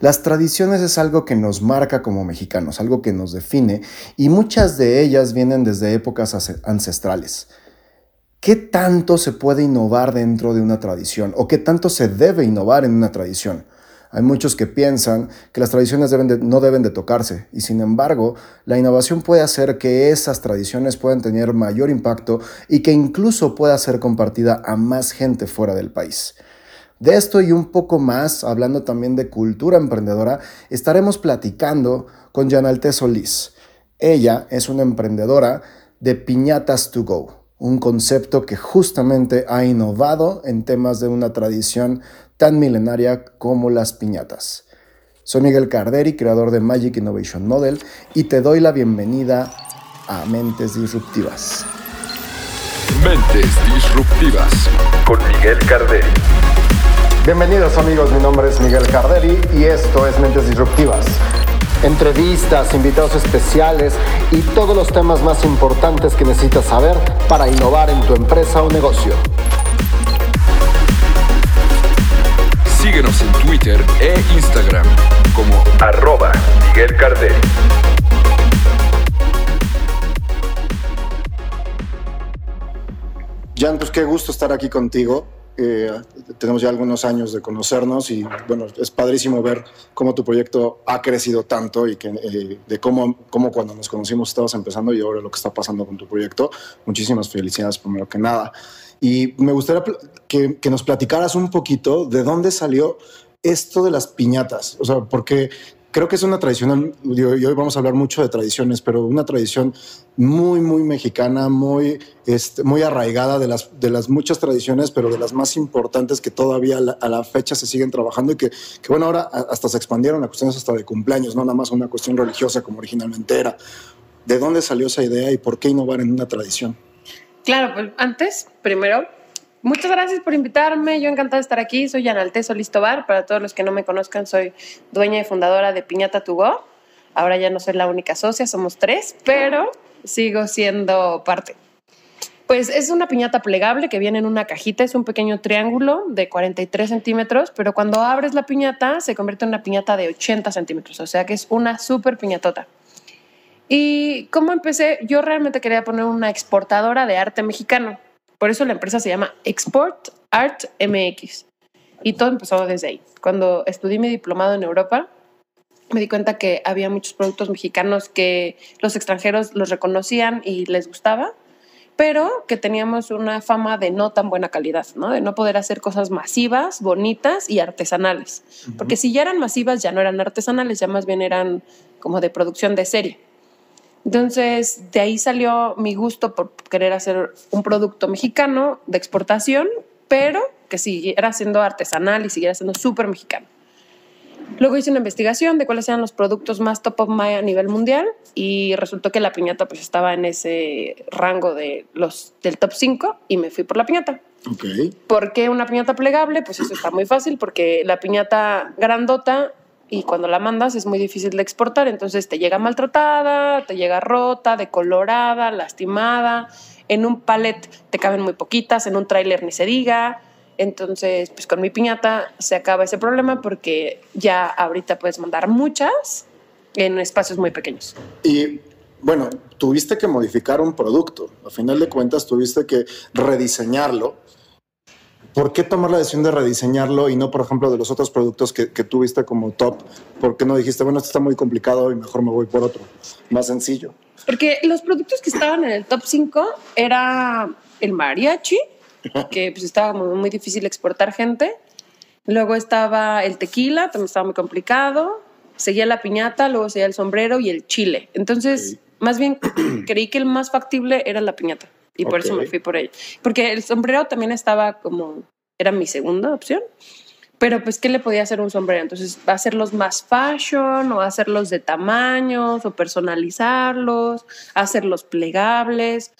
Las tradiciones es algo que nos marca como mexicanos, algo que nos define, y muchas de ellas vienen desde épocas ancestrales. ¿Qué tanto se puede innovar dentro de una tradición o qué tanto se debe innovar en una tradición? Hay muchos que piensan que las tradiciones no deben de tocarse y sin embargo la innovación puede hacer que esas tradiciones puedan tener mayor impacto y que incluso pueda ser compartida a más gente fuera del país. De esto y un poco más, hablando también de cultura emprendedora, estaremos platicando con Janalte Solís. Ella es una emprendedora de Piñatas to Go un concepto que justamente ha innovado en temas de una tradición tan milenaria como las piñatas. Soy Miguel Carderi, creador de Magic Innovation Model, y te doy la bienvenida a Mentes Disruptivas. Mentes Disruptivas con Miguel Carderi. Bienvenidos amigos, mi nombre es Miguel Carderi y esto es Mentes Disruptivas entrevistas, invitados especiales y todos los temas más importantes que necesitas saber para innovar en tu empresa o negocio. Síguenos en Twitter e Instagram como arroba Miguel Cardel. Jan, pues qué gusto estar aquí contigo. Eh, tenemos ya algunos años de conocernos y bueno, es padrísimo ver cómo tu proyecto ha crecido tanto y que, eh, de cómo, cómo cuando nos conocimos estabas empezando y ahora lo que está pasando con tu proyecto. Muchísimas felicidades primero que nada. Y me gustaría que, que nos platicaras un poquito de dónde salió esto de las piñatas. O sea, porque creo que es una tradición, y hoy vamos a hablar mucho de tradiciones, pero una tradición muy, muy mexicana, muy, este, muy arraigada de las, de las muchas tradiciones, pero de las más importantes que todavía a la, fecha se siguen trabajando y que, que, bueno, ahora hasta se expandieron a cuestiones hasta de cumpleaños, no nada más una cuestión religiosa como originalmente era. ¿De dónde salió esa idea y por qué innovar en una tradición? Claro, pues antes, primero, Muchas gracias por invitarme. Yo encantada de estar aquí. Soy Analte Solistobar. Para todos los que no me conozcan, soy dueña y fundadora de Piñata Tugo. Ahora ya no soy la única socia, somos tres, pero sigo siendo parte. Pues es una piñata plegable que viene en una cajita, es un pequeño triángulo de 43 centímetros, pero cuando abres la piñata se convierte en una piñata de 80 centímetros, o sea que es una súper piñatota. Y cómo empecé, yo realmente quería poner una exportadora de arte mexicano. Por eso la empresa se llama Export Art MX. Y todo empezó desde ahí. Cuando estudié mi diplomado en Europa, me di cuenta que había muchos productos mexicanos que los extranjeros los reconocían y les gustaba, pero que teníamos una fama de no tan buena calidad, ¿no? de no poder hacer cosas masivas, bonitas y artesanales. Porque si ya eran masivas, ya no eran artesanales, ya más bien eran como de producción de serie. Entonces, de ahí salió mi gusto por querer hacer un producto mexicano de exportación, pero que siguiera siendo artesanal y siguiera siendo súper mexicano. Luego hice una investigación de cuáles eran los productos más top of mind a nivel mundial y resultó que la piñata pues estaba en ese rango de los del top 5 y me fui por la piñata. Okay. ¿Por qué una piñata plegable? Pues eso está muy fácil porque la piñata grandota y cuando la mandas es muy difícil de exportar, entonces te llega maltratada, te llega rota, decolorada, lastimada, en un palet te caben muy poquitas, en un tráiler ni se diga, entonces pues con mi piñata se acaba ese problema porque ya ahorita puedes mandar muchas en espacios muy pequeños. Y bueno, tuviste que modificar un producto, a final de cuentas tuviste que rediseñarlo ¿Por qué tomar la decisión de rediseñarlo y no, por ejemplo, de los otros productos que, que tuviste como top? ¿Por qué no dijiste, bueno, esto está muy complicado y mejor me voy por otro, más sencillo? Porque los productos que estaban en el top 5 era el mariachi, que pues estaba muy difícil exportar gente. Luego estaba el tequila, también estaba muy complicado. Seguía la piñata, luego seguía el sombrero y el chile. Entonces, más bien creí que el más factible era la piñata. Y por eso me fui por ello. Porque el sombrero también estaba como, era mi segunda opción. Pero pues, ¿qué le podía hacer un sombrero? Entonces, hacerlos más fashion o hacerlos de tamaños o personalizarlos, hacerlos plegables.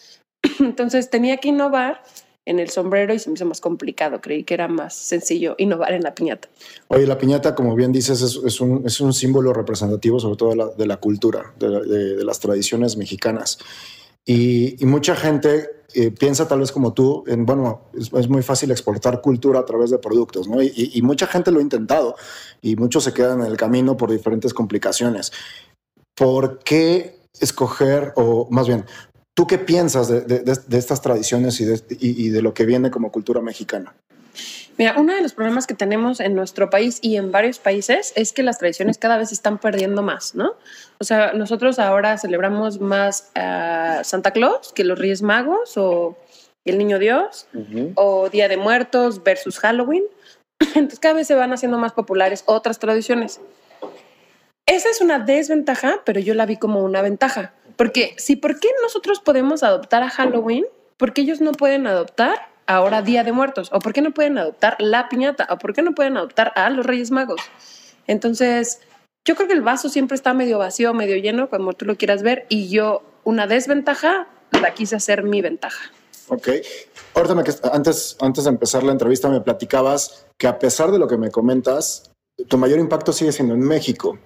Entonces, tenía que innovar en el sombrero y se me hizo más complicado. Creí que era más sencillo innovar en la piñata. Oye, la piñata, como bien dices, es, un, es un, símbolo representativo sobre todo de la, de la cultura, de, de, las tradiciones mexicanas. Y, mucha gente eh, piensa tal vez como tú, en, bueno, es, es, muy fácil exportar cultura a través de productos, ¿no? Y, mucha gente lo ha intentado y muchos se quedan en el camino por diferentes complicaciones. ¿Por qué escoger, o más bien, tú qué piensas de, estas tradiciones y de lo que viene como cultura mexicana? Mira, uno de los problemas que tenemos en nuestro país y en varios países es que las tradiciones cada vez se están perdiendo más, ¿no? O sea, nosotros ahora celebramos más a Santa Claus que los Reyes Magos o el Niño Dios uh -huh. o Día de Muertos versus Halloween. Entonces cada vez se van haciendo más populares otras tradiciones. Esa es una desventaja, pero yo la vi como una ventaja. Porque si, ¿por qué nosotros podemos adoptar a Halloween? ¿Por qué ellos no pueden adoptar ahora Día de Muertos? ¿O por qué no pueden adoptar la piñata? ¿O por qué no pueden adoptar a los Reyes Magos? Entonces, yo creo que el vaso siempre está medio vacío, medio lleno, como tú lo quieras ver, y yo una desventaja la quise hacer mi ventaja. Ok. Ahorita, antes, antes de empezar la entrevista, me platicabas que a pesar de lo que me comentas, tu mayor impacto sigue siendo en México.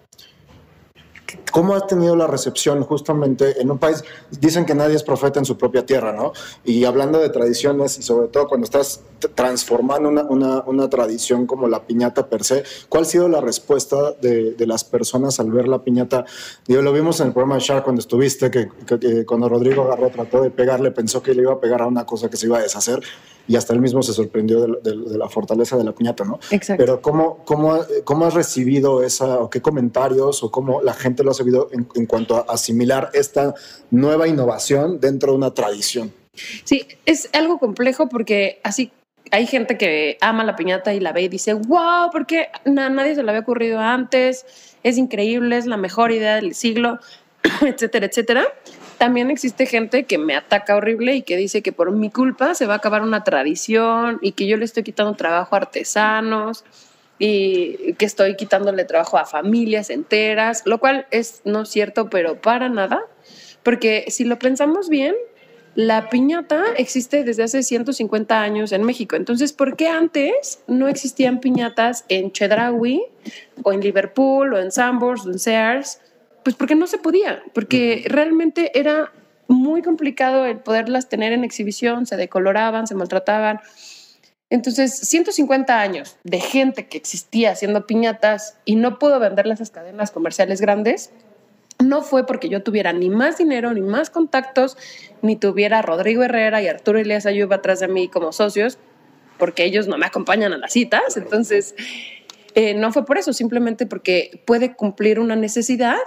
¿Cómo has tenido la recepción justamente en un país? Dicen que nadie es profeta en su propia tierra, ¿no? Y hablando de tradiciones y sobre todo cuando estás transformando una, una, una tradición como la piñata per se, ¿cuál ha sido la respuesta de, de, las personas al ver la piñata? Digo, lo vimos en el programa de Shark cuando estuviste, que, que, que cuando Rodrigo Garro trató de pegarle, pensó que le iba a pegar a una cosa que se iba a deshacer y hasta él mismo se sorprendió de, de, de la fortaleza de la piñata, ¿no? Exacto. Pero ¿cómo, cómo, ¿cómo has recibido esa, o qué comentarios, o cómo la gente lo ha sabido en, en cuanto a asimilar esta nueva innovación dentro de una tradición? Sí, es algo complejo porque así hay gente que ama la piñata y la ve y dice, wow, porque nadie se le había ocurrido antes, es increíble, es la mejor idea del siglo, etcétera, etcétera. También existe gente que me ataca horrible y que dice que por mi culpa se va a acabar una tradición y que yo le estoy quitando trabajo a artesanos y que estoy quitándole trabajo a familias enteras, lo cual es no cierto, pero para nada, porque si lo pensamos bien, la piñata existe desde hace 150 años en México. Entonces, ¿por qué antes no existían piñatas en Chedraui o en Liverpool o en Sambors o en Sears? Pues porque no se podía, porque uh -huh. realmente era muy complicado el poderlas tener en exhibición, se decoloraban, se maltrataban. Entonces, 150 años de gente que existía haciendo piñatas y no pudo venderlas a esas cadenas comerciales grandes, no fue porque yo tuviera ni más dinero, ni más contactos, ni tuviera a Rodrigo Herrera y Arturo Elías Ayuba atrás de mí como socios, porque ellos no me acompañan a las citas. Entonces, eh, no fue por eso, simplemente porque puede cumplir una necesidad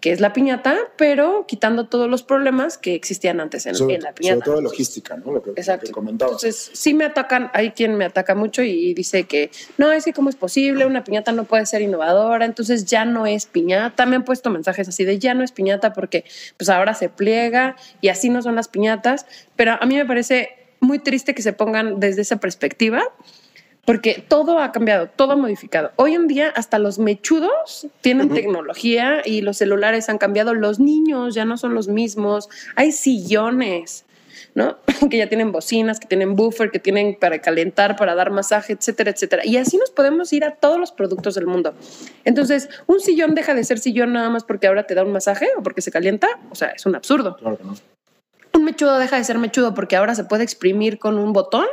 que es la piñata, pero quitando todos los problemas que existían antes en, sobre, en la piñata. Sobre todo logística, ¿no? Lo que, Exacto. Lo que comentaba. Entonces, sí me atacan, hay quien me ataca mucho y dice que no, es que cómo es posible, una piñata no puede ser innovadora, entonces ya no es piñata. Me han puesto mensajes así de ya no es piñata porque pues ahora se pliega y así no son las piñatas, pero a mí me parece muy triste que se pongan desde esa perspectiva porque todo ha cambiado, todo ha modificado. Hoy en día hasta los mechudos tienen uh -huh. tecnología y los celulares han cambiado, los niños ya no son los mismos, hay sillones, ¿no? que ya tienen bocinas, que tienen buffer, que tienen para calentar, para dar masaje, etcétera, etcétera. Y así nos podemos ir a todos los productos del mundo. Entonces, un sillón deja de ser sillón nada más porque ahora te da un masaje o porque se calienta, o sea, es un absurdo. Claro que no. Un mechudo deja de ser mechudo porque ahora se puede exprimir con un botón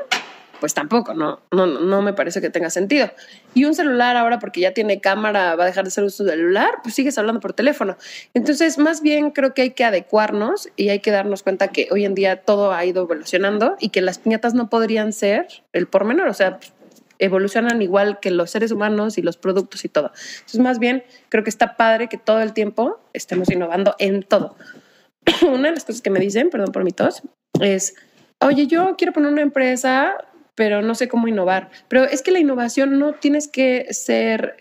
pues tampoco, no, no, no me parece que tenga sentido. Y un celular ahora, porque ya tiene cámara, va a dejar de ser uso celular, pues sigues hablando por teléfono. Entonces, más bien creo que hay que adecuarnos y hay que darnos cuenta que hoy en día todo ha ido evolucionando y que las piñatas no podrían ser el por menor, o sea, evolucionan igual que los seres humanos y los productos y todo. Entonces, más bien, creo que está padre que todo el tiempo estemos innovando en todo. Una de las cosas que me dicen, perdón por mi tos, es, oye, yo quiero poner una empresa pero no sé cómo innovar. Pero es que la innovación no tienes que ser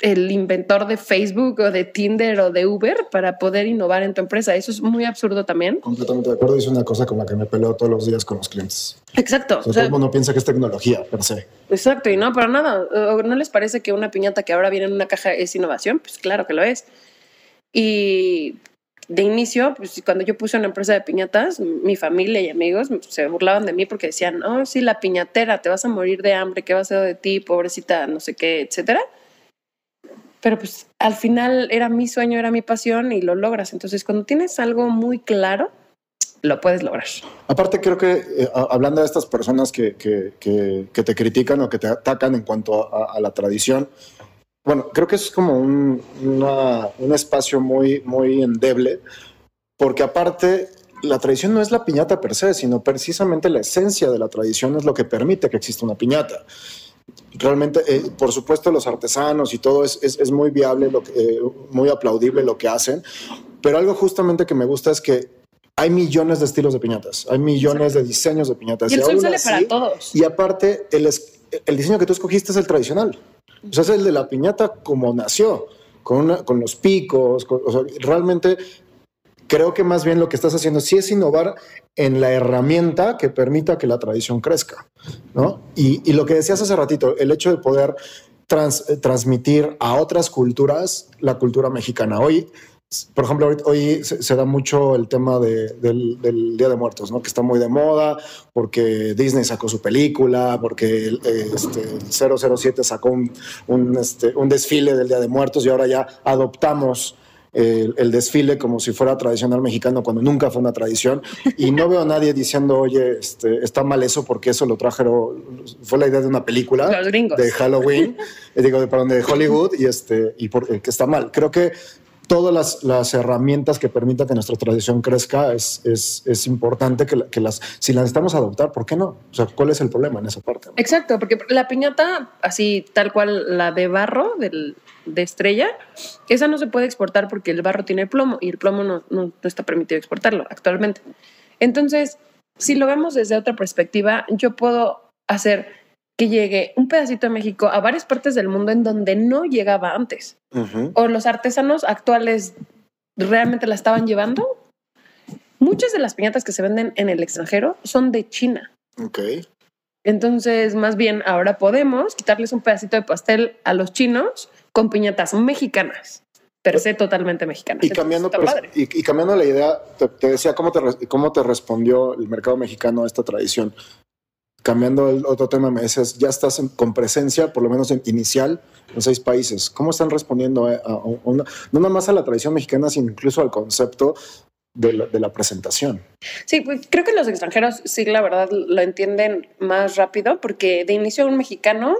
el inventor de Facebook o de Tinder o de Uber para poder innovar en tu empresa. Eso es muy absurdo también. Completamente de acuerdo. Es una cosa con la que me peleo todos los días con los clientes. Exacto. O sea, o sea, todo el mundo piensa que es tecnología per se. Exacto. Y no, para nada. ¿No les parece que una piñata que ahora viene en una caja es innovación? Pues claro que lo es. Y de inicio, pues cuando yo puse una empresa de piñatas, mi familia y amigos se burlaban de mí porque decían, oh, sí, la piñatera, te vas a morir de hambre, ¿qué va a ser de ti, pobrecita, no sé qué, etcétera? pero pues al final era mi sueño, era mi pasión y lo logras. Entonces, cuando tienes algo muy claro, lo puedes lograr. Aparte, creo que eh, hablando de estas personas que, que, que, te critican o que te atacan en cuanto a, a la tradición, bueno, creo que es como un, un espacio muy, muy endeble, porque aparte la tradición no es la piñata per se, sino precisamente la esencia de la tradición es lo que permite que exista una piñata. Realmente, eh, por supuesto, los artesanos y todo es, es, muy viable, lo que, eh, muy aplaudible lo que hacen, pero algo justamente que me gusta es que hay millones de estilos de piñatas, hay millones de diseños de piñatas. Y el sol sale para todos. Y aparte, el, el diseño que tú escogiste es el tradicional. O sea, es el de la piñata como nació, con, con los picos. realmente creo que más bien lo que estás haciendo sí es innovar en la herramienta que permita que la tradición crezca. ¿no? Y, lo que decías hace ratito, el hecho de poder transmitir a otras culturas la cultura mexicana. Hoy por ejemplo, hoy, se, da mucho el tema del, Día de Muertos, ¿no? que está muy de moda, porque Disney sacó su película, porque este, 007 sacó un, este, un, desfile del Día de Muertos y ahora ya adoptamos el, desfile como si fuera tradicional mexicano cuando nunca fue una tradición. Y no veo a nadie diciendo, oye, este, está mal eso porque eso lo trajeron, fue la idea de una película de Halloween, digo, de, perdón, de Hollywood y, este, y por, que está mal. Creo que todas las, herramientas que permitan que nuestra tradición crezca, es, es, es importante que, que, las, si las necesitamos adoptar, ¿por qué no? O sea, ¿cuál es el problema en esa parte? Exacto, porque la piñata, así tal cual la de barro, del, de estrella, esa no se puede exportar porque el barro tiene plomo y el plomo no, no, no está permitido exportarlo actualmente. Entonces, si lo vemos desde otra perspectiva, yo puedo hacer que llegue un pedacito de México a varias partes del mundo en donde no llegaba antes. O los artesanos actuales realmente la estaban llevando. Muchas de las piñatas que se venden en el extranjero son de China. Ok. Entonces, más bien, ahora podemos quitarles un pedacito de pastel a los chinos con piñatas mexicanas, per se totalmente mexicanas. Y cambiando, y, cambiando la idea, te, decía cómo te, cómo te respondió el mercado mexicano a esta tradición cambiando el otro tema, me decías, ya estás con presencia, por lo menos en inicial, en seis países. ¿Cómo están respondiendo a, no nada más a la tradición mexicana, sino incluso al concepto de la, presentación? Sí, pues creo que los extranjeros sí, la verdad, lo entienden más rápido, porque de inicio un mexicano,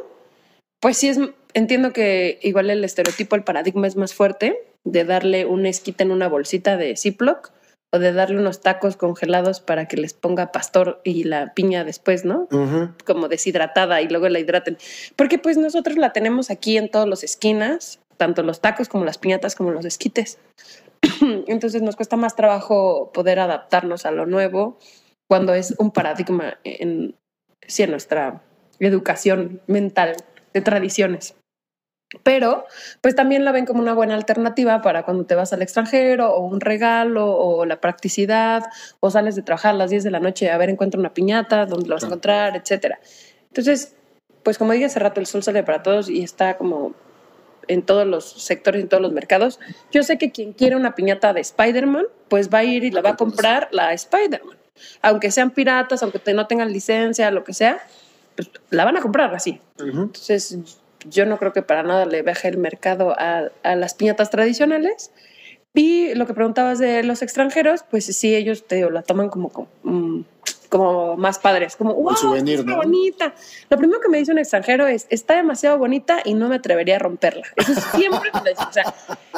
pues sí es, entiendo que igual el estereotipo, el paradigma es más fuerte de darle un esquite en una bolsita de Ziploc o de darle unos tacos congelados para que les ponga pastor y la piña después, ¿no? Como deshidratada y luego la hidraten. Porque pues nosotros la tenemos aquí en todas las esquinas, tanto los tacos como las piñatas como los esquites. Entonces nos cuesta más trabajo poder adaptarnos a lo nuevo cuando es un paradigma en, sí, en nuestra educación mental de tradiciones pero pues también la ven como una buena alternativa para cuando te vas al extranjero o un regalo o la practicidad o sales de trabajar a las 10 de la noche a ver encuentra una piñata, dónde lo vas a encontrar, etcétera. Entonces, pues como dije hace rato, el sol sale para todos y está como en todos los sectores, en todos los mercados. Yo sé que quien quiere una piñata de Spider-Man, pues va a ir y la va a comprar la Spider-Man. Aunque sean piratas, aunque no tengan licencia, lo que sea, pues la van a comprar así. Entonces, yo no creo que para nada le baje el mercado a, a las piñatas tradicionales. Y lo que preguntabas de los extranjeros, pues sí, ellos te la toman como, como mm, como más padres, como, wow, souvenir, está bonita. Lo primero que me dice un extranjero es, está demasiado bonita y no me atrevería a romperla. Eso siempre me dice, o sea,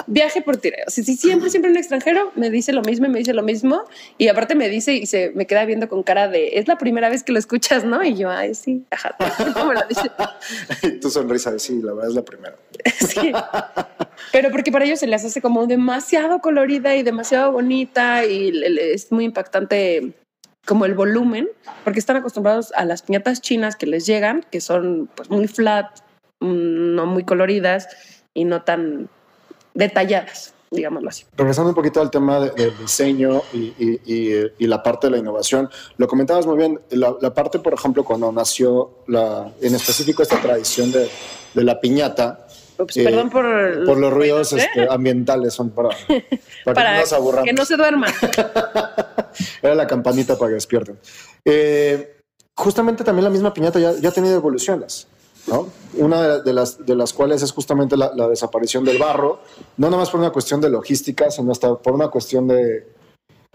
viaje por tireo. Si, siempre, siempre un extranjero me dice lo mismo y me dice lo mismo y aparte me dice y se me queda viendo con cara de, es la primera vez que lo escuchas, ¿no? Y yo, ay, sí, ajá, ¿cómo lo dice? y tu sonrisa de, sí, la verdad es la primera. sí. Pero porque para ellos se les hace como demasiado colorida y demasiado bonita y es muy impactante como el volumen, porque están acostumbrados a las piñatas chinas que les llegan, que son pues muy flat, mm, no muy coloridas y no tan detalladas, digámoslo así. Regresando un poquito al tema del diseño y, la parte de la innovación, lo comentabas muy bien, la, parte, por ejemplo, cuando nació la, en específico esta tradición de la piñata, eh, perdón por, por los ruidos ¿eh? este, ambientales, son para, para, que, no que no se duerman. Era la campanita para que despierten. Eh, justamente también la misma piñata ya, ya ha tenido evoluciones. ¿no? Una de, de las, de las cuales es justamente la, la desaparición del barro, no nada más por una cuestión de logística, sino hasta por una cuestión de,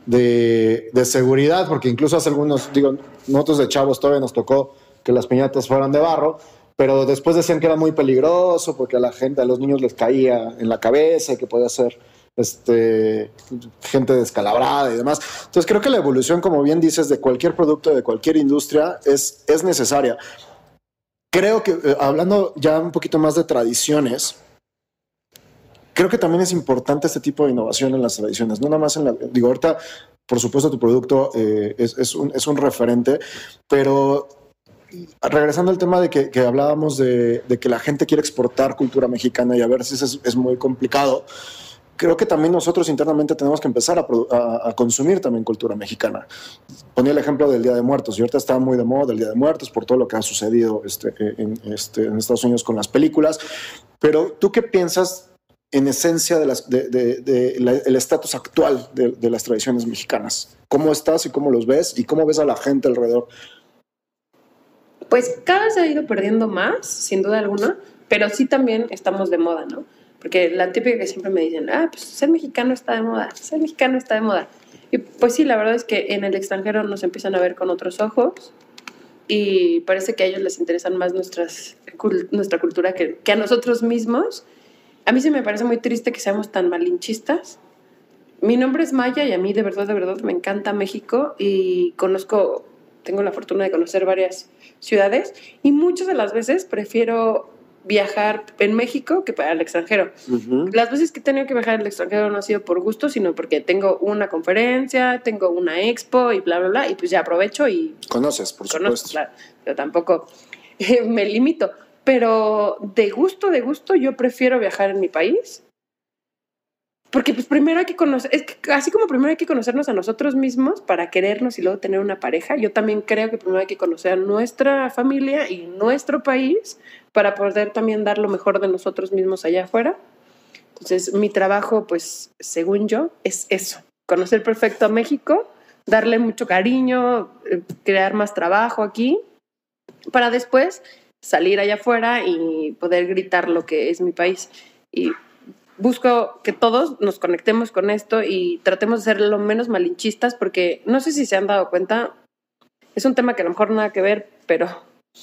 de, de seguridad, porque incluso hace algunos, digo, nosotros de chavos todavía nos tocó que las piñatas fueran de barro, pero después decían que era muy peligroso porque a la gente, a los niños les caía en la cabeza y que podía ser este, gente descalabrada y demás. Entonces creo que la evolución, como bien dices, de cualquier producto, de cualquier industria, es, es necesaria. Creo que, eh, hablando ya un poquito más de tradiciones, creo que también es importante este tipo de innovación en las tradiciones, no nada más en la, digo, ahorita, por supuesto, tu producto eh, es, es, un, es un referente, pero regresando al tema de que, hablábamos de, que la gente quiere exportar cultura mexicana y a veces es, es muy complicado, creo que también nosotros internamente tenemos que empezar a, consumir también cultura mexicana. Ponía el ejemplo del Día de Muertos y ahorita está muy de moda el Día de Muertos por todo lo que ha sucedido este, en, este, en Estados Unidos con las películas, pero ¿tú qué piensas en esencia del de, de, de, de estatus actual de, las tradiciones mexicanas? ¿Cómo estás y cómo los ves y cómo ves a la gente alrededor? Pues cada vez se ha ido perdiendo más, sin duda alguna, pero sí también estamos de moda, ¿no? Porque la típica que siempre me dicen, ah, pues ser mexicano está de moda, ser mexicano está de moda. Y pues sí, la verdad es que en el extranjero nos empiezan a ver con otros ojos y parece que a ellos les interesan más nuestra cultura que, que a nosotros mismos. A mí se me parece muy triste que seamos tan malinchistas. Mi nombre es Maya y a mí de verdad, de verdad me encanta México y conozco, tengo la fortuna de conocer varias ciudades y muchas de las veces prefiero viajar en México que para el extranjero. Uh -huh. Las veces que he tenido que viajar al extranjero no ha sido por gusto, sino porque tengo una conferencia, tengo una expo y bla, bla, bla, y pues ya aprovecho y... Conoces, por supuesto. Claro, yo tampoco eh, me limito, pero de gusto, de gusto, yo prefiero viajar en mi país. Porque pues primero hay que conocer, es que así como primero hay que conocernos a nosotros mismos para querernos y luego tener una pareja, yo también creo que primero hay que conocer a nuestra familia y nuestro país para poder también dar lo mejor de nosotros mismos allá afuera. Entonces, mi trabajo, pues, según yo, es eso, conocer perfecto a México, darle mucho cariño, eh, crear más trabajo aquí, para después salir allá afuera y poder gritar lo que es mi país. Y busco que todos nos conectemos con esto y tratemos de ser lo menos malinchistas, porque no sé si se han dado cuenta, es un tema que a lo mejor nada que ver, pero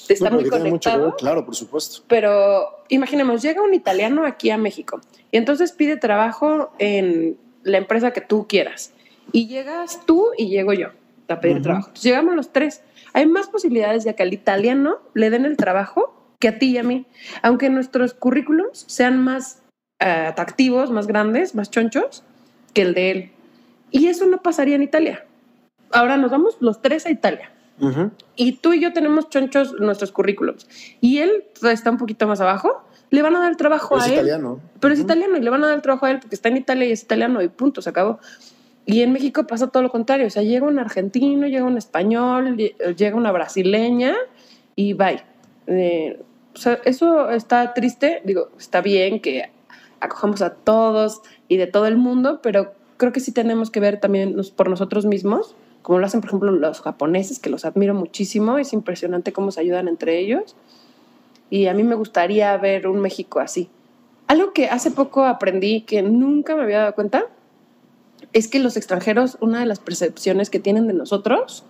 está no, muy conectado. Mucho, claro, por supuesto. Pero imaginemos, llega un italiano aquí a México y entonces pide trabajo en la empresa que tú quieras. Y llegas tú y llego yo a pedir uh -huh. trabajo. Entonces, llegamos los tres. Hay más posibilidades de que al italiano le den el trabajo que a ti y a mí. Aunque nuestros currículums sean más atractivos, más grandes, más chonchos que el de él. Y eso no pasaría en Italia. Ahora nos vamos los tres a Italia. Uh -huh. Y tú y yo tenemos chonchos nuestros currículums. Y él está un poquito más abajo. Le van a dar el trabajo a es él. Italiano. Pero uh -huh. es italiano y le van a dar el trabajo a él porque está en Italia y es italiano y punto, se acabó. Y en México pasa todo lo contrario. O sea, llega un argentino, llega un español, llega una brasileña y bye. Eh, o sea, eso está triste. Digo, está bien que acojamos a todos y de todo el mundo, pero creo que sí tenemos que ver también por nosotros mismos como lo hacen, por ejemplo, los japoneses, que los admiro muchísimo, es impresionante cómo se ayudan entre ellos. Y a mí me gustaría ver un México así. Algo que hace poco aprendí que nunca me había dado cuenta es que los extranjeros, una de las percepciones que tienen de nosotros,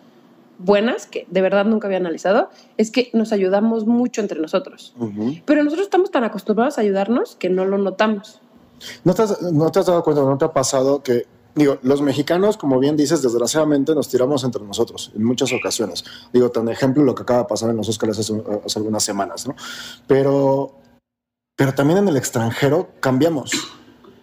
buenas, que de verdad nunca había analizado, es que nos ayudamos mucho entre nosotros. Uh -huh. Pero nosotros estamos tan acostumbrados a ayudarnos que no lo notamos. ¿No te, has, ¿No te has dado cuenta, no te ha pasado que digo, los mexicanos, como bien dices, desgraciadamente nos tiramos entre nosotros en muchas ocasiones. Digo, tan ejemplo lo que acaba de pasar en los Oscars hace, hace algunas semanas, ¿no? Pero, pero también en el extranjero cambiamos.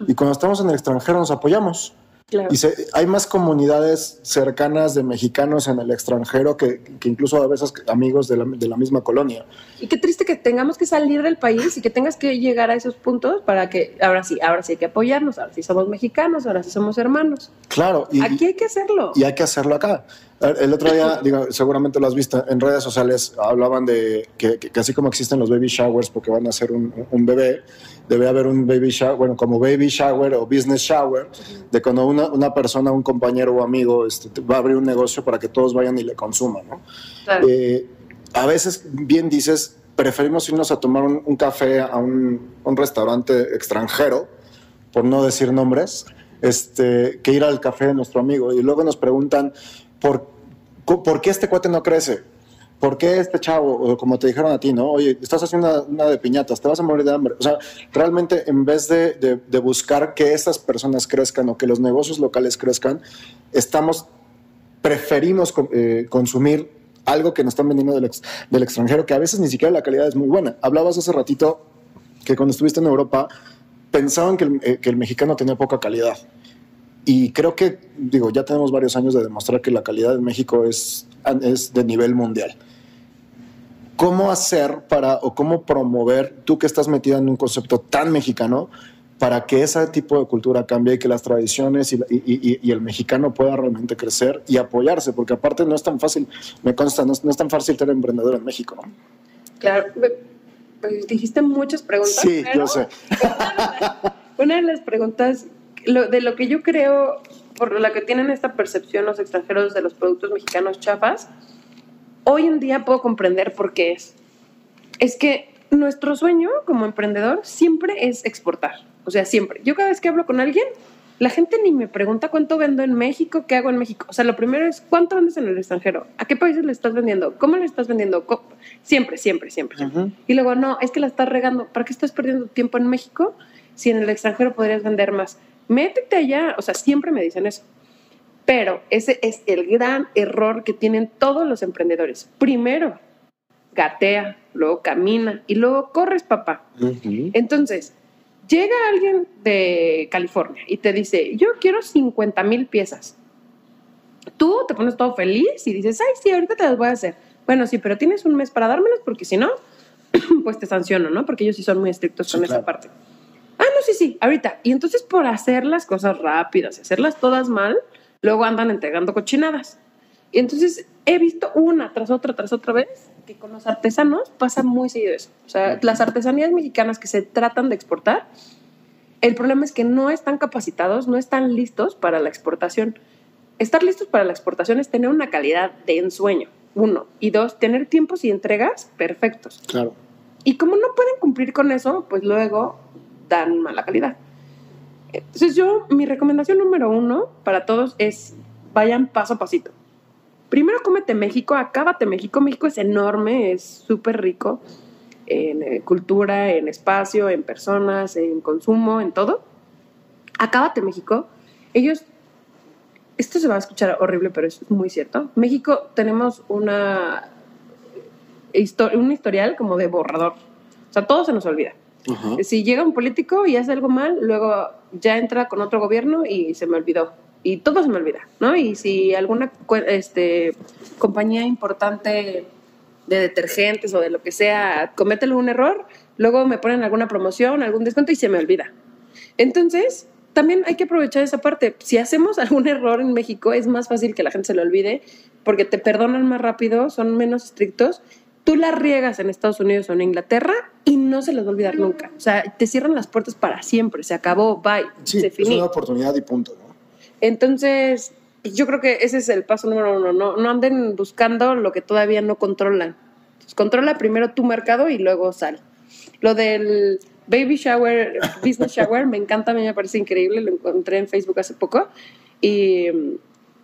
Y cuando estamos en el extranjero nos apoyamos. Claro. Y se, hay más comunidades cercanas de mexicanos en el extranjero que, que incluso a veces amigos de la, de la, misma colonia. Y qué triste que tengamos que salir del país y que tengas que llegar a esos puntos para que ahora sí, ahora sí hay que apoyarnos, ahora sí somos mexicanos, ahora sí somos hermanos. Claro. Y, Aquí hay que hacerlo. Y hay que hacerlo acá. El otro día, digo, seguramente lo has visto, en redes sociales hablaban de que, que, que, así como existen los baby showers porque van a hacer un, un, bebé, debe haber un baby shower, bueno, como baby shower o business shower, de cuando una, una persona, un compañero o amigo este, va a abrir un negocio para que todos vayan y le consuman, ¿no? Claro. Eh, a veces, bien dices, preferimos irnos a tomar un, un café a un, un restaurante extranjero, por no decir nombres, este, que ir al café de nuestro amigo. Y luego nos preguntan, ¿por, ¿por qué este cuate no crece? ¿Por qué este chavo, como te dijeron a ti, no? Oye, estás haciendo una, de piñatas, te vas a morir de hambre. O sea, realmente en vez de, de- buscar que estas personas crezcan o que los negocios locales crezcan, estamos, preferimos eh, consumir algo que nos están vendiendo del, del extranjero, que a veces ni siquiera la calidad es muy buena. Hablabas hace ratito que cuando estuviste en Europa pensaban que el, eh, que el mexicano tenía poca calidad. Y creo que, digo, ya tenemos varios años de demostrar que la calidad en México es, es de nivel mundial. ¿Cómo hacer para, o cómo promover, tú que estás metida en un concepto tan mexicano, para que ese tipo de cultura cambie y que las tradiciones y, y- y- y el mexicano pueda realmente crecer y apoyarse? Porque aparte no es tan fácil, me consta, no es, no es tan fácil ser emprendedor en México. ¿no? Claro, pues, dijiste muchas preguntas. Sí, pero yo sé. Una de las preguntas, lo- de lo que yo creo, por la que tienen esta percepción los extranjeros de los productos mexicanos chafas, hoy en día puedo comprender por qué es. Es que nuestro sueño como emprendedor siempre es exportar. O sea, siempre. Yo cada vez que hablo con alguien, la gente ni me pregunta cuánto vendo en México, qué hago en México. O sea, lo primero es cuánto vendes en el extranjero, a qué países le estás vendiendo, cómo le estás vendiendo. Siempre, siempre, siempre. Y luego, no, es que la estás regando. ¿Para qué estás perdiendo tiempo en México si en el extranjero podrías vender más? Métete allá. O sea, siempre me dicen eso. Pero ese es el gran error que tienen todos los emprendedores. Primero, gatea, luego camina y luego corres, papá. Entonces, llega alguien de California y te dice, yo quiero 50 mil piezas. Tú te pones todo feliz y dices, ay, sí, ahorita te las voy a hacer. Bueno, sí, pero tienes un mes para dármelas porque si no, pues te sanciono, ¿no? Porque ellos sí son muy estrictos Sí, con esa parte. No, sí, sí, ahorita. Y entonces por hacer las cosas rápidas y hacerlas todas mal, luego andan entregando cochinadas. Y entonces he visto una tras otra, tras otra vez, que con los artesanos pasa muy seguido eso. O sea, las artesanías mexicanas que se tratan de exportar, el problema es que no están capacitados, no están listos para la exportación. Estar listos para la exportación es tener una calidad de ensueño, uno. Y dos, tener tiempos y entregas perfectos. Claro. Y como no pueden cumplir con eso, pues luego dan mala calidad. Entonces yo, mi recomendación número uno para todos es vayan paso a pasito. Primero cómete México, acábate México. México es enorme, es súper rico en eh, cultura, en espacio, en personas, en consumo, en todo. Acábate México. Ellos, esto se va a escuchar horrible, pero es muy cierto. México tenemos una, un historial como de borrador. O sea, todo se nos olvida. Ajá. Si llega un político y hace algo mal, luego ya entra con otro gobierno y se me olvidó. Y todo se me olvida, ¿no? Y si alguna este, compañía importante de detergentes o de lo que sea comete algún error, luego me ponen alguna promoción, algún descuento y se me olvida. Entonces, también hay que aprovechar esa parte. Si hacemos algún error en México, es más fácil que la gente se lo olvide porque te perdonan más rápido, son menos estrictos. Tú la riegas en Estados Unidos o en Inglaterra y no se les va a olvidar nunca. O sea, te cierran las puertas para siempre. Se acabó, bye, Sí, se es una oportunidad y punto. ¿no? Entonces, pues, yo creo que ese es el paso número uno. No, no anden buscando lo que todavía no controlan. Entonces, controla primero tu mercado y luego sal. Lo del baby shower, business shower, me encanta, a mí me parece increíble. Lo encontré en Facebook hace poco. Y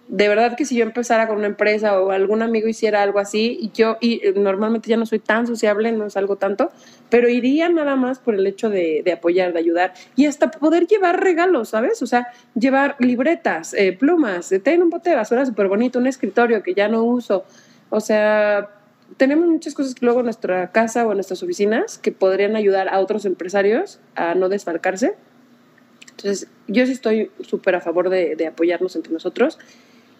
de verdad que si yo empezara con una empresa o algún amigo hiciera algo así, yo y eh, normalmente ya no soy tan sociable, no salgo tanto, pero iría nada más por el hecho de, de apoyar, de ayudar y hasta poder llevar regalos, ¿sabes? O sea, llevar libretas, eh, plumas, eh, ten un bote basura súper bonito, un escritorio que ya no uso. O sea, tenemos muchas cosas que luego en nuestra casa o en nuestras oficinas que podrían ayudar a otros empresarios a no desfalcarse. Entonces, yo sí estoy súper a favor de, de apoyarnos entre nosotros.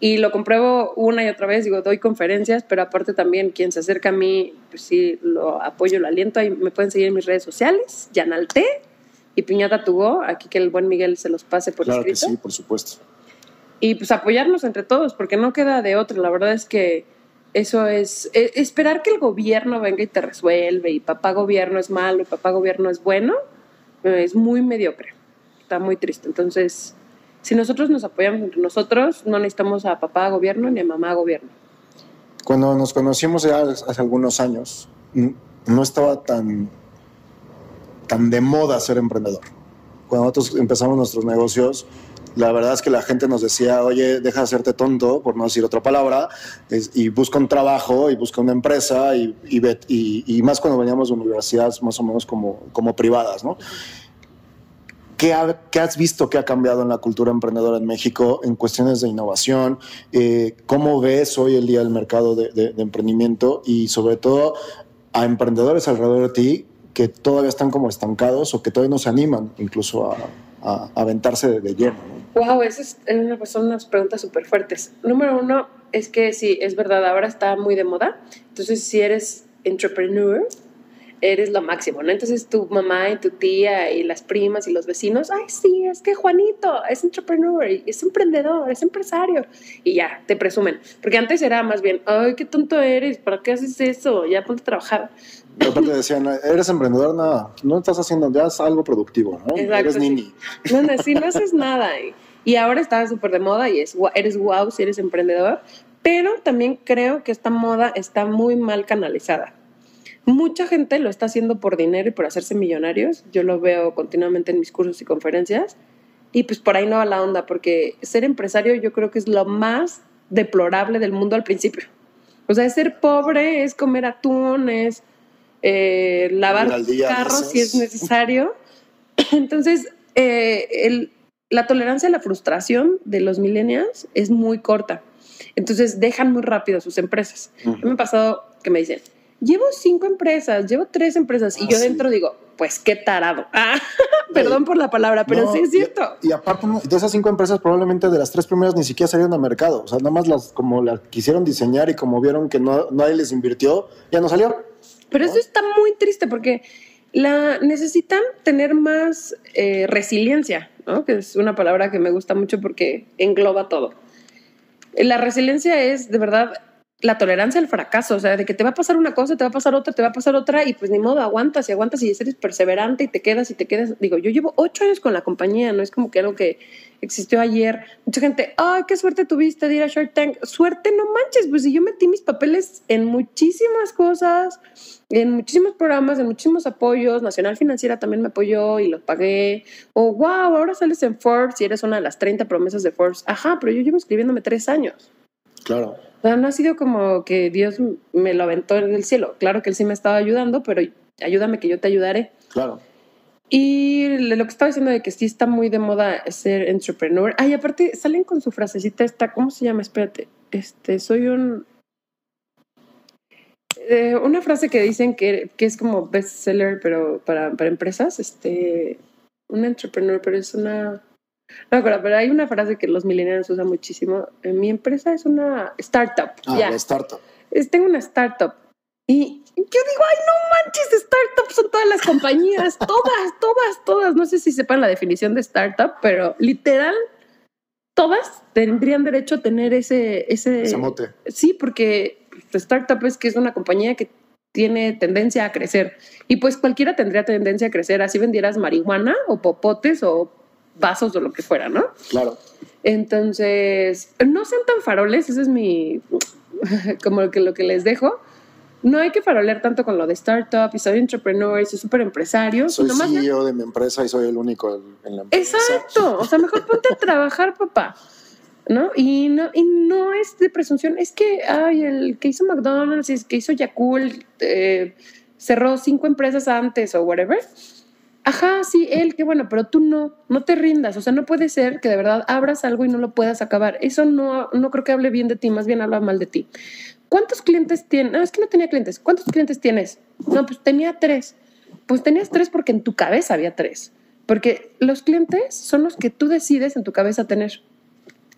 Y lo compruebo una y otra vez, digo, doy conferencias, pero aparte también quien se acerca a mí, pues sí, lo apoyo, lo aliento. Ahí me pueden seguir en mis redes sociales, Yanalte y Piñata Tugó, aquí que el buen Miguel se los pase por Claro que escrito. sí, por supuesto. Y pues apoyarnos entre todos, porque no queda de otra. La verdad es que eso es, e- esperar que el gobierno venga y te resuelve, y papá gobierno es malo, y papá gobierno es bueno, eh, es muy mediocre. Está muy triste. Entonces, si nosotros nos apoyamos entre nosotros, no necesitamos a papá gobierno ni a mamá gobierno. Cuando nos conocimos ya hace algunos años, no estaba tan, tan de moda ser emprendedor. Cuando nosotros empezamos nuestros negocios, la verdad es que la gente nos decía, oye, deja de hacerte tonto, por no decir otra palabra, es- y busca un trabajo y busca una empresa, y, y, y- y más cuando veníamos de universidades más o menos como, como privadas, ¿no? ¿Qué, ha- qué has visto que ha cambiado en la cultura emprendedora en México en cuestiones de innovación? Eh, ¿Cómo ves hoy el día el mercado de, de- de emprendimiento y sobre todo a emprendedores alrededor de ti que todavía están como estancados o que todavía no se animan incluso a, a- a aventarse de, de lleno? ¿no? Wow, esas es una- son unas preguntas súper fuertes. Número uno es que sí, es verdad, ahora está muy de moda. Entonces, si eres entrepreneur, eres lo máximo, ¿no? Entonces, tu mamá y tu tía y las primas y los vecinos, ay, sí, es que Juanito es entrepreneur, es emprendedor, es empresario. Y ya, te presumen. Porque antes era más bien, ay, qué tonto eres, ¿para qué haces eso? Ya ponte a trabajar. De repente decían, eres emprendedor, nada, no estás haciendo, ya es algo productivo, ¿no? Exacto, eres sí. nini. No, no, sí, no haces nada. Y, ahora está súper de moda y es, eres wow si eres emprendedor. Pero también creo que esta moda está muy mal canalizada. Mucha gente lo está haciendo por dinero y por hacerse millonarios. Yo lo veo continuamente en mis cursos y conferencias. Y pues por ahí no va la onda, porque ser empresario yo creo que es lo más deplorable del mundo al principio. O sea, es ser pobre, es comer atún, es eh, lavar carros si es necesario. Entonces, eh, el- la tolerancia a la frustración de los millennials es muy corta. Entonces, dejan muy rápido sus empresas. A mí me ha pasado que me dicen, llevo cinco empresas, llevo tres empresas, y Ah, yo sí. dentro digo, pues qué tarado. Ah, perdón por la palabra, pero No, sí es cierto. Y, aparte, de esas cinco empresas, probablemente de las tres primeras ni siquiera salieron al mercado. O sea, nada más las como las quisieron diseñar y como vieron que no, nadie les invirtió, ya no salió. Pero eso está muy triste porque la necesitan tener más eh, resiliencia, ¿no? que es una palabra que me gusta mucho porque engloba todo. La resiliencia es de verdad la tolerancia al fracaso, o sea, de que te va a pasar una cosa, te va a pasar otra, te va a pasar otra, y pues ni modo, aguantas y aguantas y eres perseverante y te quedas y te quedas. Digo, yo llevo ocho años con la compañía, no es como que algo que existió ayer. Mucha gente, ay, qué suerte tuviste de ir a Shark Tank. Suerte, no manches, pues si yo metí mis papeles en muchísimas cosas, en muchísimos programas, en muchísimos apoyos. Nacional Financiera también me apoyó y los pagué. O, wow, ahora sales en Forbes y eres una de las 30 promesas de Forbes. Ajá, pero yo llevo escribiéndome tres años. Claro. O sea, no ha sido como que Dios me lo aventó en el cielo. Claro que Él sí me estaba ayudando, pero ayúdame que yo te ayudaré. Claro. Y lo que estaba diciendo de que sí está muy de moda ser entrepreneur. Ay, aparte salen con su frasecita esta, ¿cómo se llama? Espérate. Este, soy un... eh, una frase que dicen que, que es como bestseller, pero para, para empresas, este, un entrepreneur, pero es una... No acuerdo, pero hay una frase que los millennials usan muchísimo. Mi empresa es una startup. Ah, ya. la startup. Es- tengo una startup. Y yo digo, ay, no manches, startups son todas las compañías, todas, todas, todas. No sé si sepan la definición de startup, pero literal, todas tendrían derecho a tener ese... ese Ese mote. Sí, porque startup es que es una compañía que tiene tendencia a crecer. Y pues cualquiera tendría tendencia a crecer. Así vendieras marihuana o popotes o vasos o lo que fuera, ¿no? Claro. Entonces, no sean tan faroles, ese es mi, como lo que, lo que les dejo. No hay que farolear tanto con lo de startup y soy entrepreneur y soy súper empresario. Soy sino más bien- CEO de mi empresa y soy el único en- la empresa. Exacto, o sea, mejor ponte a trabajar, papá. ¿No? Y no, y no es de presunción, es que, ay, el que hizo McDonald's, el que hizo Yakult, eh, cerró cinco empresas antes o whatever. Ajá, sí, él, qué bueno, pero tú no, no te rindas. O sea, no puede ser que de verdad abras algo y no lo puedas acabar. Eso no, no creo que hable bien de ti, más bien habla mal de ti. ¿Cuántos clientes tienes? No, es que no tenía clientes. ¿Cuántos clientes tienes? No, pues tenía tres. Pues tenías tres porque en tu cabeza había tres. Porque los clientes son los que tú decides en tu cabeza tener.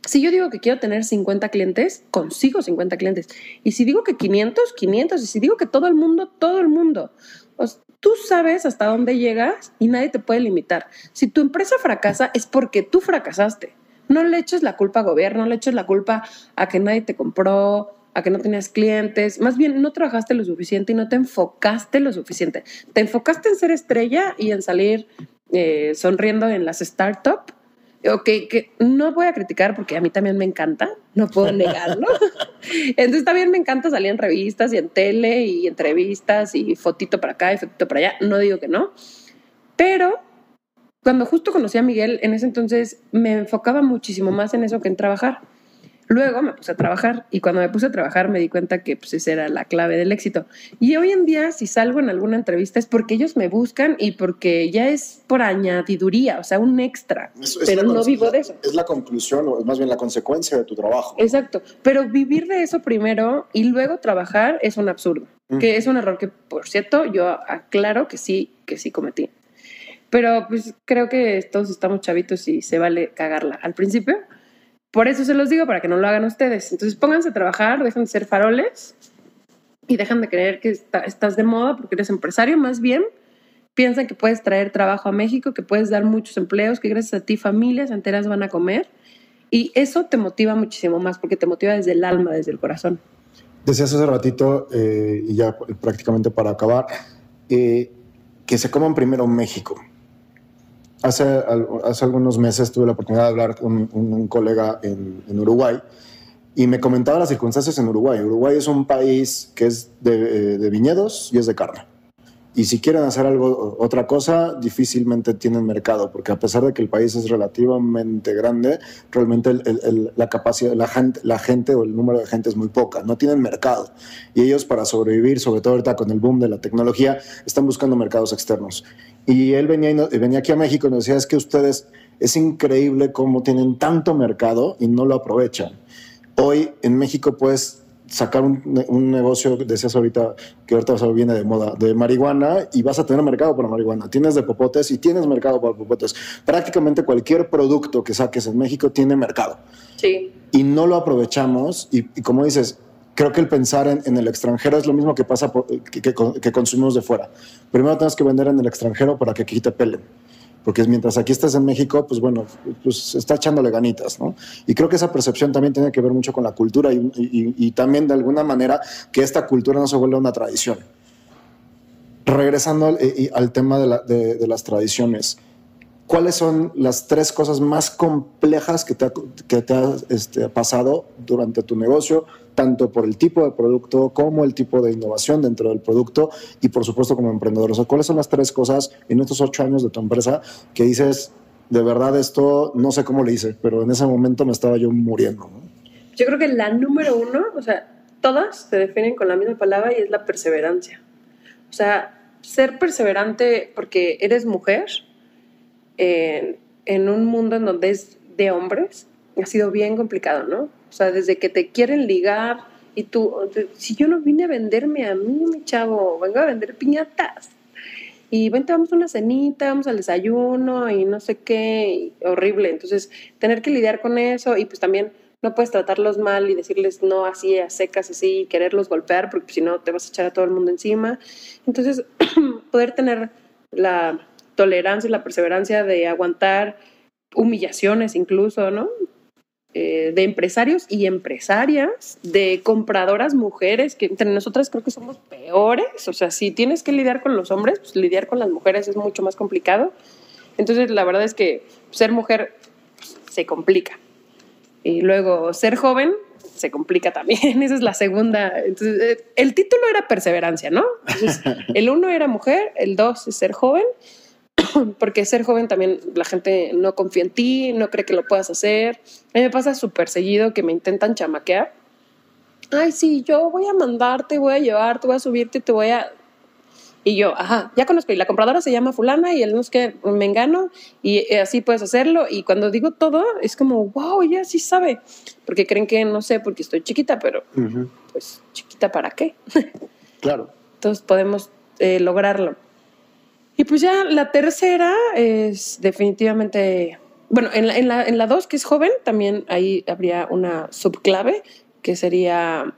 Si yo digo que quiero tener 50 clientes, consigo 50 clientes. Y si digo que 500, 500. Y si digo que todo el mundo, todo el mundo. O sea, tú sabes hasta dónde llegas y nadie te puede limitar. Si tu empresa fracasa es porque tú fracasaste. No le eches la culpa al gobierno, no le eches la culpa a que nadie te compró, a que no tenías clientes. Más bien, no trabajaste lo suficiente y no te enfocaste lo suficiente. Te enfocaste en ser estrella y en salir eh, sonriendo en las startups, Ok, que no voy a criticar porque a mí también me encanta, no puedo negarlo. Entonces también me encanta salir en revistas y en tele y entrevistas y fotito para acá y fotito para allá, no digo que no, pero cuando justo conocí a Miguel, en ese entonces me enfocaba muchísimo más en eso que en trabajar. Luego me puse a trabajar y cuando me puse a trabajar me di cuenta que pues, esa era la clave del éxito. Y hoy en día si salgo en alguna entrevista es porque ellos me buscan y porque ya es por añadiduría, o sea, un extra. Es- es pero no vivo de eso. Es la conclusión o más bien la consecuencia de tu trabajo. Exacto, pero vivir de eso primero y luego trabajar es un absurdo, que es un error que, por cierto, yo aclaro que sí, que sí cometí. Pero pues creo que todos estamos chavitos y se vale cagarla al principio. Por eso se los digo, para que no lo hagan ustedes. Entonces pónganse a trabajar, dejen de ser faroles y dejan de creer que está- estás de moda porque eres empresario. Más bien, piensan que puedes traer trabajo a México, que puedes dar muchos empleos, que gracias a ti familias enteras van a comer. Y eso te motiva muchísimo más porque te motiva desde el alma, desde el corazón. Decías hace ratito, eh, y ya prácticamente para acabar, eh, que se coman primero México. Hace, hace algunos meses tuve la oportunidad de hablar con un, un colega en, en Uruguay y me comentaba las circunstancias en Uruguay. Uruguay es un país que es de, eh, de viñedos y es de carne. Y si quieren hacer algo, otra cosa, difícilmente tienen mercado, porque a pesar de que el país es relativamente grande, realmente el- el- el- la capacidad, la gente, la gente o el número de gente es muy poca, no tienen mercado. Y ellos para sobrevivir, sobre todo ahorita con el boom de la tecnología, están buscando mercados externos. Y él venía, y no- venía aquí a México y nos decía, es que ustedes, es increíble cómo tienen tanto mercado y no lo aprovechan. Hoy en México puedes sacar un, un negocio, decías ahorita, que ahorita viene de moda, de marihuana y vas a tener mercado para marihuana. Tienes de popotes y tienes mercado para popotes. Prácticamente cualquier producto que saques en México tiene mercado Sí. y no lo aprovechamos. Y, y como dices, creo que el pensar en, en el extranjero es lo mismo que pasa por- que, que- que consumimos de fuera. Primero tienes que vender en el extranjero para que aquí te pelen. Porque mientras aquí estés en México, pues bueno, pues está echándole ganitas, ¿no? Y creo que esa percepción también tiene que ver mucho con la cultura y, y- y también de alguna manera que esta cultura no se vuelva una tradición. Regresando al, y al tema de, la- de- de las tradiciones, ¿cuáles son las tres cosas más complejas que te ha, que te ha este, pasado durante tu negocio, tanto por el tipo de producto como el tipo de innovación dentro del producto y por supuesto como emprendedor? O sea, ¿cuáles son las tres cosas en estos ocho años de tu empresa que dices, de verdad esto no sé cómo le hice, pero en ese momento me estaba yo muriendo? ¿no? Yo creo que la número uno, o sea, todas se definen con la misma palabra y es la perseverancia. O sea, ser perseverante porque eres mujer en, un mundo en donde es de hombres ha sido bien complicado, ¿no? O sea, desde que te quieren ligar y tú, si yo no vine a venderme a mí, mi chavo, vengo a vender piñatas. Y vente, vamos a una cenita, vamos al desayuno y no sé qué, horrible. Entonces, tener que lidiar con eso y pues también no puedes tratarlos mal y decirles no así a secas así y quererlos golpear porque si no te vas a echar a todo el mundo encima. Entonces, poder tener la tolerancia y la perseverancia de aguantar humillaciones incluso, ¿no? Eh, de empresarios y empresarias, de compradoras mujeres, que entre nosotras creo que somos peores. O sea, si tienes que lidiar con los hombres, pues lidiar con las mujeres es mucho más complicado. Entonces, la verdad es que ser mujer pues, se complica. Y luego ser joven se complica también. Esa es la segunda. Entonces, eh, el título era perseverancia, ¿no? El uno era mujer, el dos es ser joven, porque ser joven también la gente no confía en ti, no cree que lo puedas hacer. A mí me pasa súper seguido que me intentan chamaquear. Ay, sí, yo voy a mandarte, voy a llevarte, voy a subirte, te voy a... Y yo, ajá, ya conozco, y la compradora se llama fulana y él no es que me engano y eh, así puedes hacerlo. Y cuando digo todo, es como, wow, ella sí sabe, porque creen que no sé, porque estoy chiquita, pero pues chiquita para qué. Claro. Entonces podemos eh, lograrlo. Y pues ya la tercera es definitivamente, bueno, en la, en, la, en la dos, que es joven, también ahí habría una subclave, que sería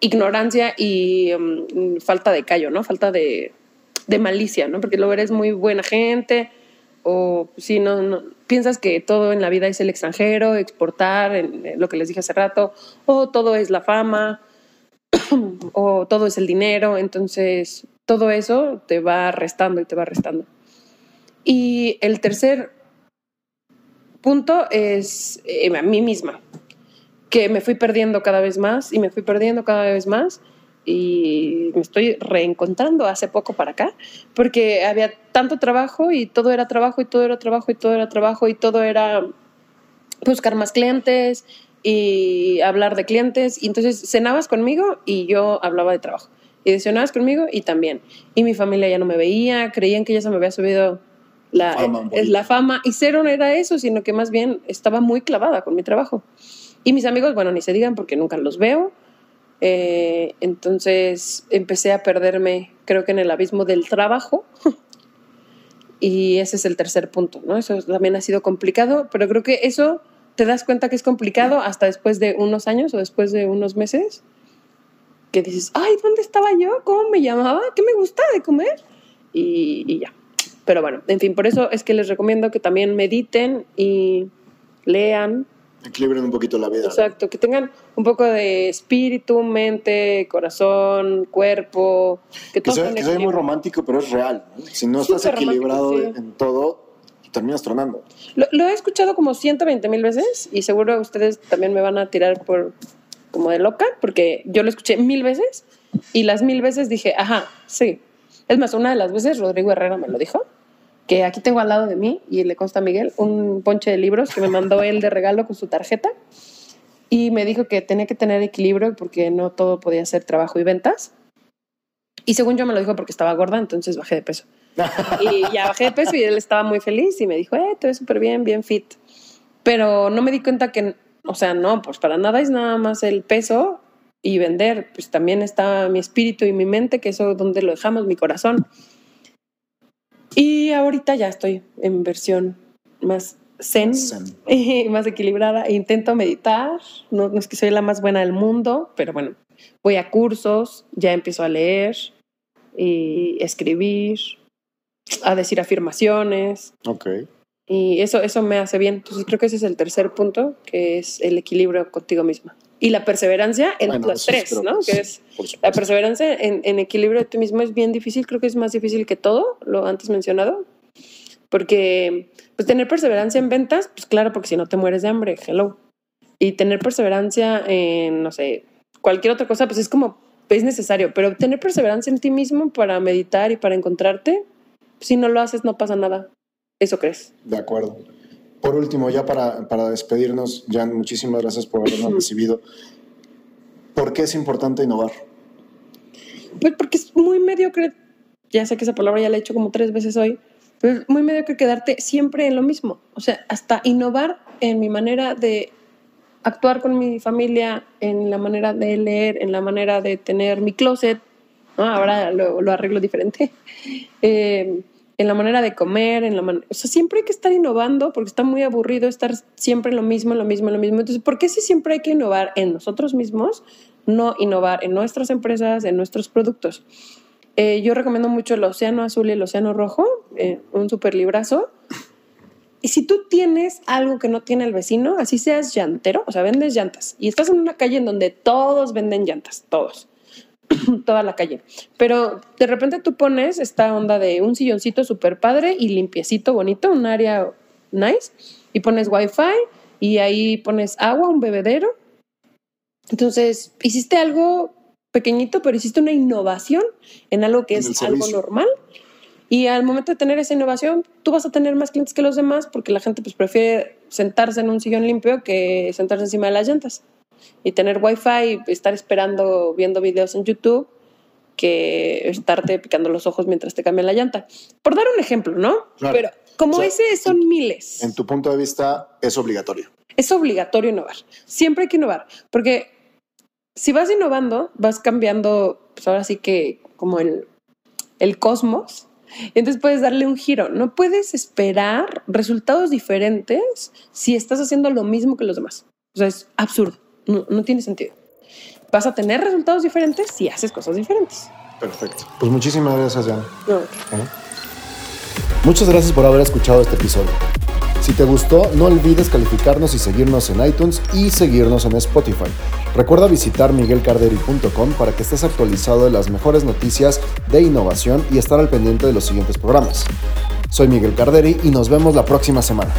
ignorancia y um, falta de callo, ¿no? Falta de, de, malicia, ¿no? Porque luego eres muy buena gente o si no, no, piensas que todo en la vida es el extranjero, exportar, en lo que les dije hace rato, o todo es la fama, o todo es el dinero, entonces todo eso te va restando y te va restando. Y el tercer punto es eh, a mí misma, que me fui perdiendo cada vez más y me fui perdiendo cada vez más y me estoy reencontrando hace poco para acá, porque había tanto trabajo y todo era trabajo y todo era trabajo y todo era trabajo y todo era buscar más clientes y hablar de clientes. Y entonces cenabas conmigo y yo hablaba de trabajo. Y cenabas conmigo y también. Y mi familia ya no me veía, creían que ya se me había subido la Fama, es la fama. Y cero no era eso, sino que más bien estaba muy clavada con mi trabajo. Y mis amigos, bueno, ni se digan porque nunca los veo. Eh, entonces empecé a perderme, creo que en el abismo del trabajo. y ese es el tercer punto, ¿no? Eso también ha sido complicado, pero creo que eso te das cuenta que es complicado hasta después de unos años o después de unos meses, que dices, ay, ¿dónde estaba yo? ¿Cómo me llamaba? ¿Qué me gusta de comer? Y, y ya. Pero bueno, en fin, por eso es que les recomiendo que también mediten y lean. Equilibren un poquito la vida. Exacto, que tengan un poco de espíritu, mente, corazón, cuerpo. Que, Que soy, que soy muy romántico, pero es real. ¿no? Si no estás equilibrado sí. en todo, terminas tronando. Lo, lo he escuchado como 120 mil veces y seguro ustedes también me van a tirar por como de loca porque yo lo escuché mil veces y las mil veces dije, ajá, sí. Es más, una de las veces Rodrigo Herrera me lo dijo, que aquí tengo al lado de mí y le consta a Miguel un ponche de libros que me mandó él de regalo con su tarjeta y me dijo que tenía que tener equilibrio porque no todo podía ser trabajo y ventas. Y según yo me lo dijo porque estaba gorda, entonces bajé de peso. Y ya bajé de peso y él estaba muy feliz y me dijo, eh, te ves súper bien, bien fit. Pero no me di cuenta que, o sea, no, pues para nada es nada más el peso y vender. Pues también está mi espíritu y mi mente, que eso donde lo dejamos, mi corazón. Y ahorita ya estoy en versión más zen, Zen. y más equilibrada. E intento meditar. No, no es que soy la más buena del mundo, pero bueno, voy a cursos, ya empiezo a leer y escribir, a decir afirmaciones. Ok. Y eso, eso me hace bien. Entonces creo que ese es el tercer punto, que es el equilibrio contigo misma. Y la perseverancia en Bueno, los eso tres, ¿no? que es- la perseverancia en, en equilibrio de ti mismo es bien difícil, creo que es más difícil que todo, lo antes mencionado, porque pues tener perseverancia en ventas, pues claro, porque si no te mueres de hambre, hello. Y tener perseverancia en, no sé, cualquier otra cosa, pues es como, es necesario, pero tener perseverancia en ti mismo para meditar y para encontrarte, si no lo haces no pasa nada. Eso crees. De acuerdo. Por último, ya para, para despedirnos, Jan, muchísimas gracias por habernos recibido. ¿Por qué es importante innovar? Pues porque es muy mediocre, ya sé que esa palabra ya la he hecho como tres veces hoy, pero es muy mediocre quedarte siempre en lo mismo. O sea, hasta innovar en mi manera de actuar con mi familia, en la manera de leer, en la manera de tener mi closet. Ahora lo, lo arreglo diferente. Eh, en la manera de comer, en la man- o sea, siempre hay que estar innovando porque está muy aburrido estar siempre lo mismo, lo mismo, lo mismo. Entonces, ¿por qué si siempre hay que innovar en nosotros mismos, no innovar en nuestras empresas, en nuestros productos? Eh, yo recomiendo mucho el Océano Azul y el Océano Rojo, eh, un super librazo. Y si tú tienes algo que no tiene el vecino, así seas llantero, o sea, vendes llantas, y estás en una calle en donde todos venden llantas, todos, toda la calle. Pero de repente tú pones esta onda de un silloncito súper padre y limpiecito, bonito, un área nice, y pones wifi, y ahí pones agua, un bebedero. Entonces, hiciste algo pequeñito, pero hiciste una innovación en algo que En es algo normal. Y al momento de tener esa innovación, tú vas a tener más clientes que los demás porque la gente pues, prefiere sentarse en un sillón limpio que sentarse encima de las llantas. Y tener wifi y estar esperando viendo videos en YouTube que estarte picando los ojos mientras te cambian la llanta. Por dar un ejemplo, ¿no? Claro. Pero como O sea, ese son miles. En tu punto de vista, es obligatorio. Es obligatorio innovar. Siempre hay que innovar. Porque si vas innovando, vas cambiando, pues ahora sí que como el, el cosmos. Y entonces puedes darle un giro. No puedes esperar resultados diferentes si estás haciendo lo mismo que los demás. O sea, es absurdo. No, no tiene sentido. Vas a tener resultados diferentes si haces cosas diferentes. Perfecto. Pues muchísimas gracias, Jan. No. Muchas gracias por haber escuchado este episodio. Si te gustó, no olvides calificarnos y seguirnos en iTunes y seguirnos en Spotify. Recuerda visitar miguelcarderi.com para que estés actualizado de las mejores noticias de innovación y estar al pendiente de los siguientes programas. Soy Miguel Carderi y nos vemos la próxima semana.